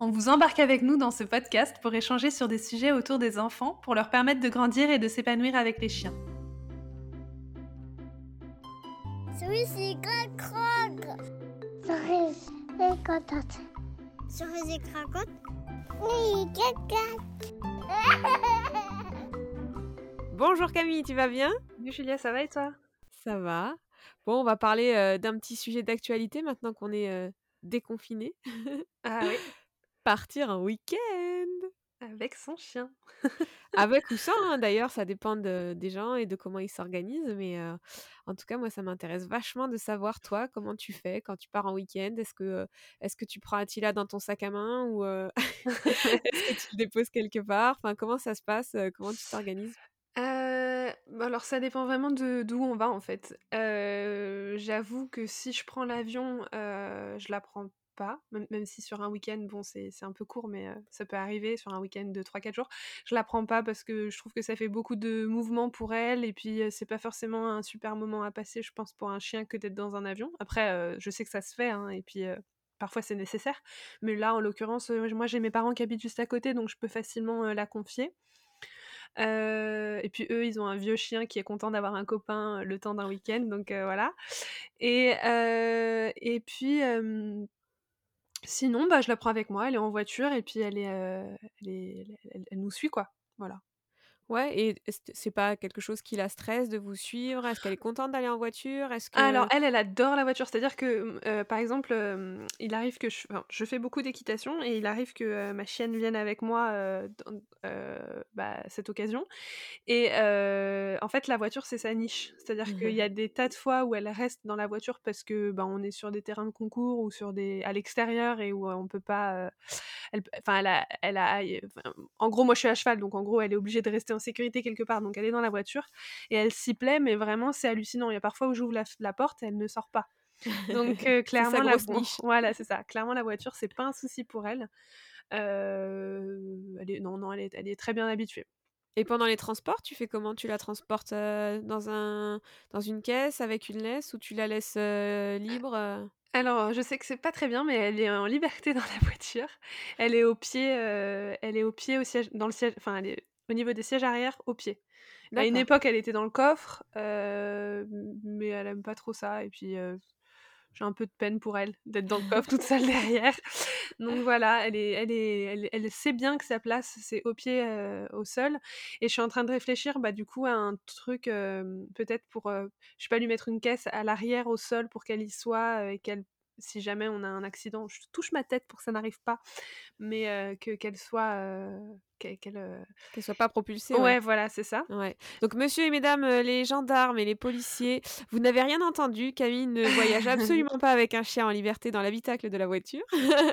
On vous embarque avec nous dans ce podcast pour échanger sur des sujets autour des enfants pour leur permettre de grandir et de s'épanouir avec les chiens. Bonjour Camille, tu vas bien? Salut Julia, ça va et toi? Ça va. Bon, on va parler euh, d'un petit sujet d'actualité maintenant qu'on est euh, déconfiné. Ah oui, Partir un week-end avec son chien. Avec ou sans, hein, d'ailleurs, ça dépend de- des gens et de comment ils s'organisent. Mais euh, en tout cas, moi, ça m'intéresse vachement de savoir, toi, comment tu fais quand tu pars en week-end. Est-ce que, euh, est-ce que tu prends Attila dans ton sac à main ou euh, est-ce que tu le déposes quelque part? Enfin, comment ça se passe Comment tu t'organises? Euh, bah alors ça dépend vraiment de d'où on va en fait. J'avoue que si je prends l'avion, je la prends pas, même, même si sur un week-end, bon c'est un peu court, mais ça peut arriver sur un week-end de 3-4 jours. Je la prends pas parce que je trouve que ça fait beaucoup de mouvements pour elle et puis euh, c'est pas forcément un super moment à passer, je pense, pour un chien que d'être dans un avion. Après, je sais que ça se fait hein, et puis parfois c'est nécessaire, mais là en l'occurrence, moi j'ai mes parents qui habitent juste à côté donc je peux facilement la confier. Et puis eux, ils ont un vieux chien qui est content d'avoir un copain le temps d'un week-end, donc voilà. Et, et puis, sinon, bah, je la prends avec moi, elle est en voiture, et puis elle, est, euh, elle, elle nous suit, quoi. Voilà. Ouais, et est-ce c'est pas quelque chose qui la stresse de vous suivre? Est-ce qu'elle est contente d'aller en voiture? Est-ce que Alors, elle, elle adore la voiture. C'est-à-dire que, euh, par exemple, euh, il arrive que je, enfin, je fais beaucoup d'équitation et il arrive que euh, ma chienne vienne avec moi euh, dans euh, bah, cette occasion. Et euh, en fait, la voiture, c'est sa niche. C'est-à-dire qu'il y a des tas de fois où elle reste dans la voiture parce que bah, on est sur des terrains de concours ou sur des à l'extérieur et où euh, on peut pas. euh, elle, enfin, elle a, elle a, enfin, en gros, moi, je suis à cheval, donc en gros, elle est obligée de rester en sécurité quelque part. Donc, elle est dans la voiture et elle s'y plaît, mais vraiment, c'est hallucinant. Il y a parfois où j'ouvre la, la porte, et elle ne sort pas. Donc, euh, clairement, la niche. voilà, c'est ça. Clairement, la voiture, c'est pas un souci pour elle. Euh, elle est, non, non, elle est, elle est très bien habituée. Et pendant les transports, tu fais comment? Tu la transportes euh, dans un dans une caisse avec une laisse ou tu la laisses libre Alors, je sais que c'est pas très bien, mais elle est en liberté dans la voiture. Elle est au pied, euh, elle est au pied au siège, dans le siège, enfin, elle est au niveau des sièges arrière, au pied. À une époque, elle était dans le coffre, euh, mais elle aime pas trop ça. Et puis, euh, j'ai un peu de peine pour elle d'être dans le coffre toute seule derrière. Donc voilà, elle est, elle est, elle, elle sait bien que sa place c'est au pied, euh, au sol. Et je suis en train de réfléchir, bah du coup à un truc peut-être pour, je sais pas lui mettre une caisse à l'arrière au sol pour qu'elle y soit et qu'elle si jamais on a un accident, je touche ma tête pour que ça n'arrive pas, mais euh, que qu'elle soit, euh, qu'elle, soit pas propulsée. ouais, Ouais. voilà, c'est ça. Ouais. Donc, monsieur et mesdames les gendarmes et les policiers, vous n'avez rien entendu. Camille ne voyage absolument pas avec un chien en liberté dans l'habitacle de la voiture.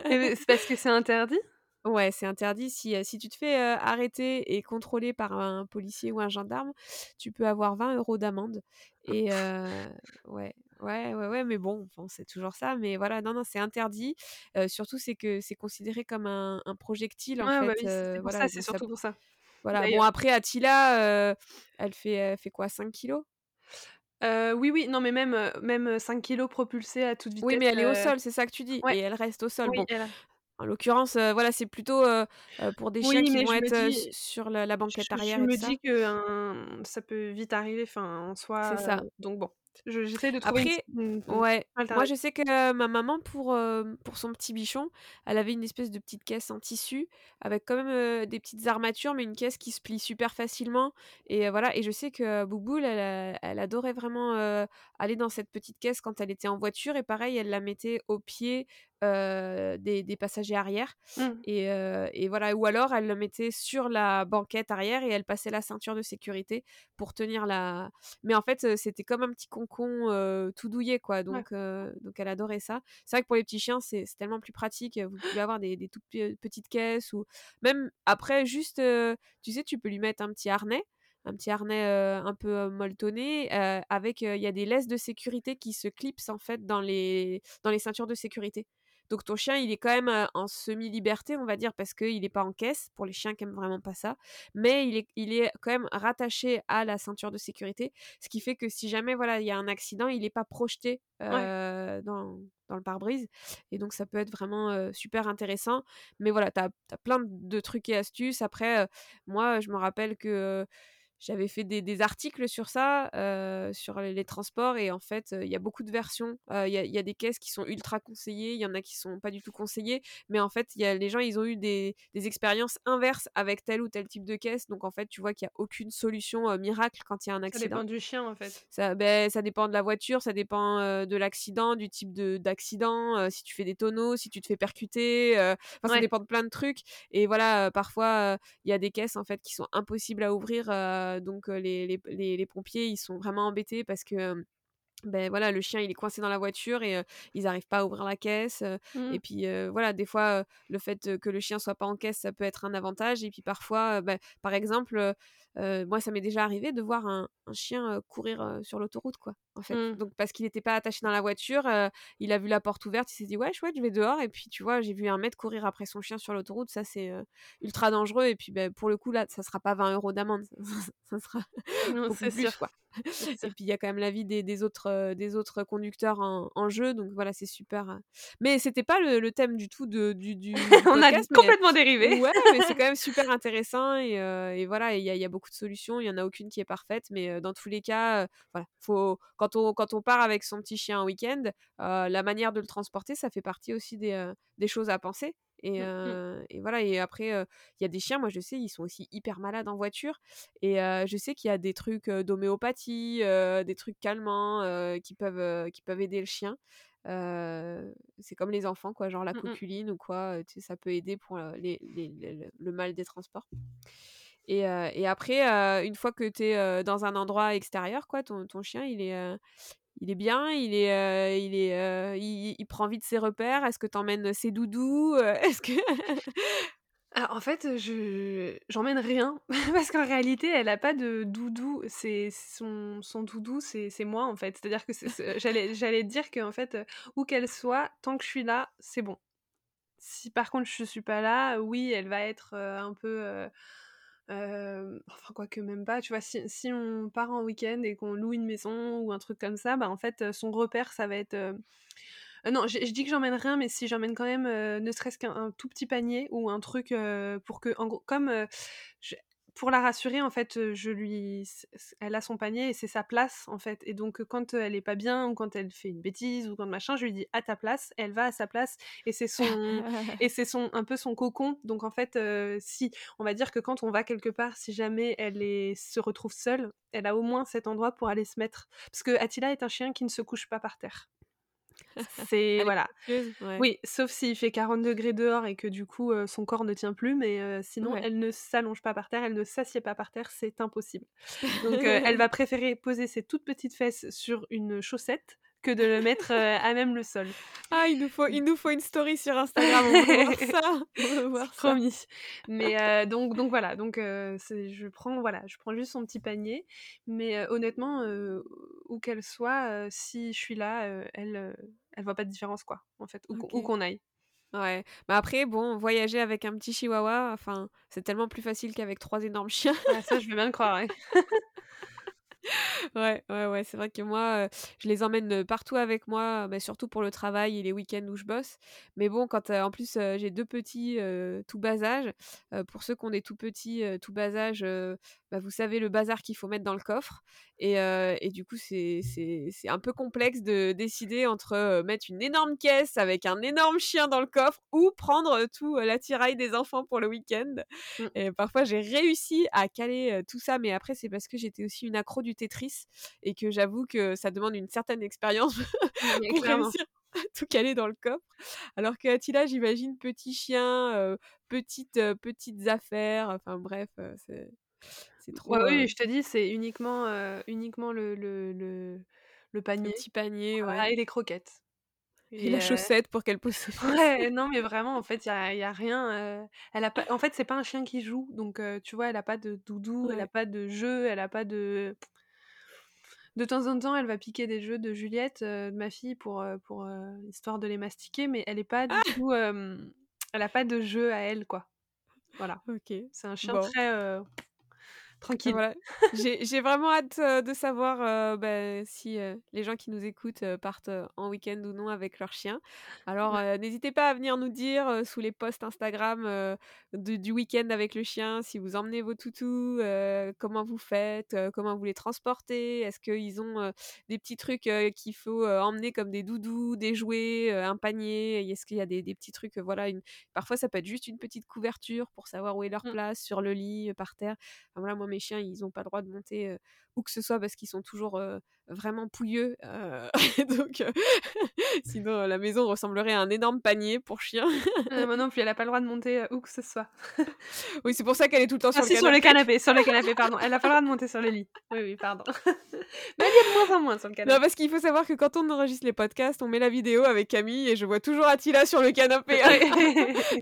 C'est parce que c'est interdit? Ouais, c'est interdit. Si, si tu te fais euh, arrêter et contrôler par un policier ou un gendarme, tu peux avoir 20 euros d'amende. Et euh, ouais, ouais, ouais, ouais, mais bon, bon, c'est toujours ça. Mais voilà, non, non, c'est interdit. Euh, surtout, c'est que c'est considéré comme un, un projectile, en Ouais, fait. bah oui, c'est pour voilà, ça, c'est ça- surtout pour ça. voilà. Bon, après, Attila, elle, fait, elle fait quoi 5 kilos? Euh, oui, oui, non, mais même, même 5 kilos propulsés à toute vitesse. Oui, mais elle est au sol, c'est ça que tu dis. ouais. Et elle reste au sol. Oui, Bon, elle a- en l'occurrence, euh, voilà, c'est plutôt euh, pour des Oui, chiens qui vont je être dis- sur la, la banquette je, je arrière et me ça. dis que ça peut vite arriver, enfin, en soi. C'est ça. donc bon, je- j'essaie de trouver Après, une, Ouais, moi je sais que euh, ma maman pour, euh, pour son petit bichon, elle avait une espèce de petite caisse en tissu avec quand même euh, des petites armatures, mais une caisse qui se plie super facilement. Et voilà, et je sais que Bouboule, elle, elle adorait vraiment aller dans cette petite caisse quand elle était en voiture. Et pareil, elle la mettait au pied euh, des, des passagers arrière. Mm. Et, euh, et voilà, ou alors elle le mettait sur la banquette arrière et elle passait la ceinture de sécurité pour tenir la. Mais en fait, euh, c'était comme un petit concon euh, tout douillet, quoi. Donc, euh, donc elle adorait ça. C'est vrai que pour les petits chiens, c'est tellement plus pratique. Vous pouvez avoir des, des toutes pe- petites caisses ou même après, juste, euh, tu sais, tu peux lui mettre un petit harnais. un petit harnais un peu molletonné avec il y a des laisses de sécurité qui se clipsent en fait dans les dans les ceintures de sécurité. Donc ton chien, il est quand même en semi-liberté, on va dire, parce qu'il n'est pas en caisse, pour les chiens qui aiment vraiment pas ça. Mais il est, il est quand même rattaché à la ceinture de sécurité, ce qui fait que si jamais voilà il y a un accident, il n'est pas projeté dans, dans, le pare-brise. Et donc ça peut être vraiment super intéressant. Mais voilà, tu as, as, plein de trucs et astuces. Après, moi, je me rappelle que j'avais fait des, articles sur ça, sur les, transports, et en fait, il y a beaucoup de versions. Il y, a des caisses qui sont ultra conseillées, il y en a qui sont pas du tout conseillées, mais en fait, y a, les gens, ils ont eu des, expériences inverses avec tel ou tel type de caisse, donc en fait, tu vois qu'il n'y a aucune solution miracle quand il y a un accident. Ça dépend du chien, en fait. Ça, ben, ça dépend de la voiture, ça dépend de l'accident, du type d'accident, si tu fais des tonneaux, si tu te fais percuter, ça dépend de plein de trucs. Et voilà, parfois, il y a des caisses, en fait, qui sont impossibles à ouvrir donc les, les, les, pompiers, ils sont vraiment embêtés parce que ben voilà, le chien il est coincé dans la voiture et ils n'arrivent pas à ouvrir la caisse. Mmh. Et puis voilà, des fois le fait que le chien soit pas en caisse, ça peut être un avantage. Et puis parfois, ben, par exemple, moi ça m'est déjà arrivé de voir un, un chien courir sur l'autoroute, quoi. En fait, Mmh. donc parce qu'il n'était pas attaché dans la voiture, il a vu la porte ouverte, il s'est dit ouais chouette, je vais dehors. Et puis tu vois, j'ai vu un mec courir après son chien sur l'autoroute, ça c'est ultra dangereux. Et puis ben, pour le coup là, ça sera pas 20 euros d'amende, ça, sera beaucoup plus, sûr. quoi. Et puis il y a quand même l'avis des, des, autres, des autres conducteurs en, en, jeu, donc voilà, c'est super. Mais c'était pas le, le, thème du tout de, du, du On a complètement dérivé. Ouais, mais c'est quand même super intéressant et, et voilà, il y, y, a beaucoup de solutions, il y en a aucune qui est parfaite, mais dans tous les cas, voilà, faut quand on quand on part avec son petit chien un week-end, la manière de le transporter, ça fait partie aussi des, des choses à penser. Et, mmh, et, voilà, et après, il y a des chiens, moi je sais, ils sont aussi hyper malades en voiture. Et je sais qu'il y a des trucs d'homéopathie, des trucs calmants qui, peuvent, qui peuvent aider le chien. c'est comme les enfants, quoi, genre la mmh coculine ou quoi, tu sais, ça peut aider pour les, les, le mal des transports. Et, après, une fois que tu es dans un endroit extérieur, quoi, ton, chien, il est, il est bien, il est, il est, il, prend vite ses repères. Est-ce que tu emmènes ses doudous Est-ce que Alors, en fait, je j'emmène rien parce qu'en réalité, elle a pas de doudou. C'est son, son doudou, c'est moi en fait. C'est-à-dire que j'allais j'allais dire qu'en fait, où qu'elle soit, tant que je suis là, c'est bon. Si par contre je suis pas là, oui, elle va être un peu enfin, quoi que même pas, tu vois, si, si on part en week-end et qu'on loue une maison ou un truc comme ça, bah en fait, son repère, ça va être. non, je dis que j'emmène rien, mais si j'emmène quand même ne serait-ce qu'un tout petit panier ou un truc pour que, en gros, comme pour la rassurer, en fait, je lui, elle a son panier et c'est sa place, en fait. Et donc, quand elle est pas bien ou quand elle fait une bêtise ou quand machin, je lui dis à ta place. Elle va à sa place et c'est son et c'est son un peu son cocon. Donc, en fait, si on va dire que quand on va quelque part, si jamais elle est, se retrouve seule, elle a au moins cet endroit pour aller se mettre. Parce que Attila est un chien qui ne se couche pas par terre. C'est voilà. Oui, sauf s'il fait 40 degrés dehors et que du coup son corps ne tient plus, mais sinon elle ne s'allonge pas par terre, elle ne s'assied pas par terre, c'est impossible. Donc elle va préférer poser ses toutes petites fesses sur une chaussette que de le mettre à même le sol. Ah, il nous faut, il nous faut une story sur Instagram, on veut voir ça. On voir Promis. Mais donc, donc voilà, donc je prends voilà, je prends juste son petit panier, mais honnêtement, où qu'elle soit, si je suis là, elle, elle voit pas de différence quoi, en fait, où, qu'on aille. Ouais, mais après, bon, voyager avec un petit chihuahua, enfin, c'est tellement plus facile qu'avec trois énormes chiens. Ah, ça, je veux bien le croire, ouais. Ouais, ouais, ouais, c'est vrai que moi, je les emmène partout avec moi, mais surtout pour le travail et les week-ends où je bosse. Mais bon, quand en plus j'ai deux petits tout bas âge, pour ceux qui ont des tout petits tout bas âge, bah, vous savez le bazar qu'il faut mettre dans le coffre. Et, et du coup, c'est un peu complexe de décider entre mettre une énorme caisse avec un énorme chien dans le coffre ou prendre tout l'attirail des enfants pour le week-end. Mmh. Et parfois, j'ai réussi à caler tout ça, mais après, c'est parce que j'étais aussi une accro du Tetris et que j'avoue que ça demande une certaine expérience pour réussir à tout caler dans le coffre. Alors que Attila, j'imagine petit chien, petites, petites affaires, enfin bref, c'est c'est trop. oui, je te dis, c'est uniquement, uniquement le, le, le, le, panier. Le petit panier, ouais. Et les croquettes. Et, la chaussette pour qu'elle pose Ouais, non, mais vraiment, en fait, il y a, rien. elle a pas... En fait, c'est pas un chien qui joue. Donc, tu vois, elle a pas de doudou, elle a pas de jeu, elle a pas de. De temps en temps, elle va piquer des jeux de Juliette, de ma fille, pour, pour histoire de les mastiquer, mais elle est pas du ah tout. elle a pas de jeu à elle, quoi. Voilà. Ok. C'est un chien très tranquille. Voilà. J'ai vraiment hâte de savoir bah, si les gens qui nous écoutent partent en week-end ou non avec leur chien. Alors n'hésitez pas à venir nous dire sous les posts Instagram du week-end avec le chien, si vous emmenez vos toutous, comment vous faites, comment vous les transportez, est-ce qu'ils ont des petits trucs qu'il faut emmener comme des doudous, des jouets, un panier, est-ce qu'il y a des, des petits trucs, voilà, une... parfois ça peut être juste une petite couverture pour savoir où est leur mmh. place sur le lit, par terre. Enfin, voilà, moi mes chiens, ils n'ont pas le droit de monter où que ce soit parce qu'ils sont toujours vraiment pouilleux. donc, sinon, la maison ressemblerait à un énorme panier pour chiens. moi non plus, elle n'a pas le droit de monter où que ce soit. oui, c'est pour ça qu'elle est tout le temps ah, sur, le sur le canapé. Sur le canapé, pardon. Elle n'a pas le droit de monter sur le lit. Oui, oui, pardon. Mais elle est de moins en moins sur le canapé. Non, parce qu'il faut savoir que quand on enregistre les podcasts, on met la vidéo avec Camille et je vois toujours Attila sur le canapé.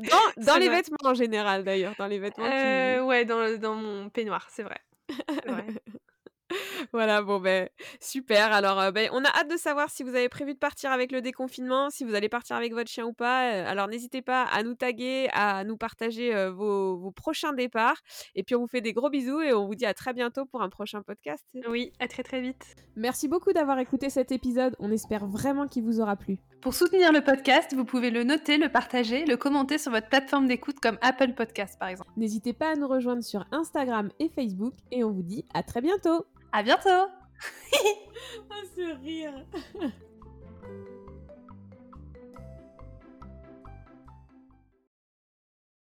dans, dans les vêtements en général, d'ailleurs. Dans les vêtements. Ouais, dans, dans mon peignoir, c'est vrai. Voilà, bon ben super. Alors ben, on a hâte de savoir si vous avez prévu de partir avec le déconfinement, si vous allez partir avec votre chien ou pas. alors n'hésitez pas à nous taguer, à nous partager vos, vos, prochains départs. Et puis on vous fait des gros bisous et on vous dit à très bientôt pour un prochain podcast. Oui, à très très vite. Merci beaucoup d'avoir écouté cet épisode. On espère vraiment qu'il vous aura plu. Pour soutenir le podcast, vous pouvez le noter, le partager, le commenter sur votre plateforme d'écoute comme Apple Podcast par exemple. N'hésitez pas à nous rejoindre sur Instagram et Facebook et on vous dit à très bientôt. À bientôt. Ah, ce rire